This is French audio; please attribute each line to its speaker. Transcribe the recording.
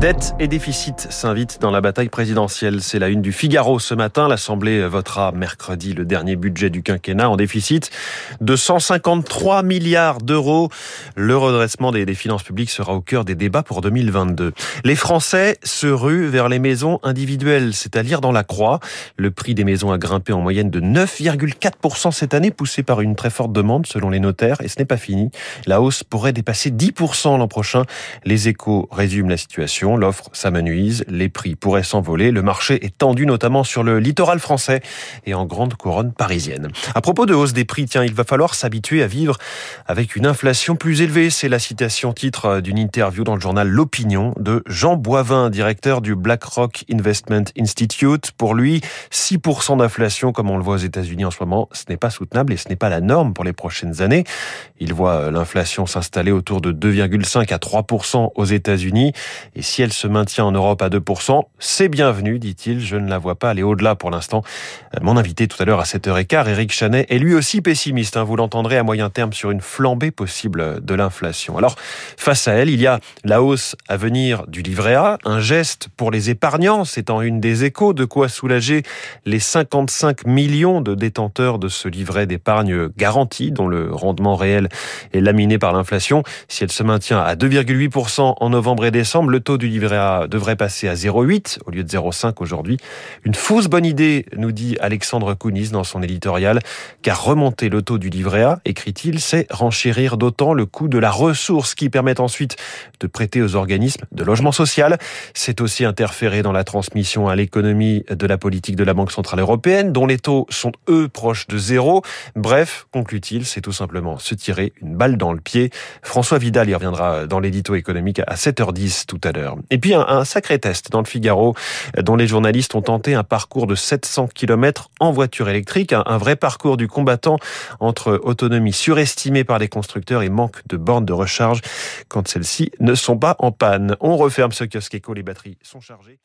Speaker 1: Dette et déficit s'invitent dans la bataille présidentielle. C'est la une du Figaro ce matin. L'Assemblée votera mercredi le dernier budget du quinquennat en déficit de 153 milliards d'euros. Le redressement des, finances publiques sera au cœur des débats pour 2022. Les Français se ruent vers les maisons individuelles, c'est à lire dans la croix. Le prix des maisons a grimpé en moyenne de 9,4% cette année, poussé par une très forte demande selon les notaires. Et ce n'est pas fini. La hausse pourrait dépasser 10% l'an prochain. Les échos résument la situation. L'offre s'amenuise, les prix pourraient s'envoler. Le marché est tendu notamment sur le littoral français et en grande couronne parisienne. À propos de hausse des prix, tiens, il va falloir s'habituer à vivre avec une inflation plus élevée. C'est la citation titre d'une interview dans le journal L'Opinion de Jean Boivin, directeur du BlackRock Investment Institute. Pour lui, 6% d'inflation, comme on le voit aux États-Unis en ce moment, ce n'est pas soutenable et ce n'est pas la norme pour les prochaines années. Il voit l'inflation s'installer autour de 2,5 à 3% aux États-Unis. Et si elle se maintient en Europe à 2%, c'est bienvenu, dit-il. Je ne la vois pas aller au-delà pour l'instant. Mon invité tout à l'heure à 7h15, Eric Chanet, est lui aussi pessimiste. Hein. Vous l'entendrez à moyen terme sur une flambée possible de l'inflation. Alors, face à elle, il y a la hausse à venir du livret A, un geste pour les épargnants, c'est en une des échos, de quoi soulager les 55 millions de détenteurs de ce livret d'épargne garantie, dont le rendement réel est laminé par l'inflation. Si elle se maintient à 2,8% en novembre et décembre, le taux du livret A devrait passer à 0,8 au lieu de 0,5 aujourd'hui. Une fausse bonne idée, nous dit Alexandre Kounis dans son éditorial, car remonter le taux du livret A, écrit-il, c'est renchérir d'autant le coût de la ressource qui permet ensuite de prêter aux organismes de logement social. C'est aussi interférer dans la transmission à l'économie de la politique de la Banque Centrale Européenne, dont les taux sont eux proches de zéro. Bref, conclut-il, c'est tout simplement se tirer une balle dans le pied. François Vidal y reviendra dans l'édito à 7h10 tout à l'heure. Et puis un, sacré test dans le Figaro, dont les journalistes ont tenté un parcours de 700 km en voiture électrique, un, un vrai parcours du combattant entre autonomie surestimée par les constructeurs et manque de bornes de recharge quand celles-ci ne sont pas en panne. On referme ce kiosque éco, les batteries sont chargées.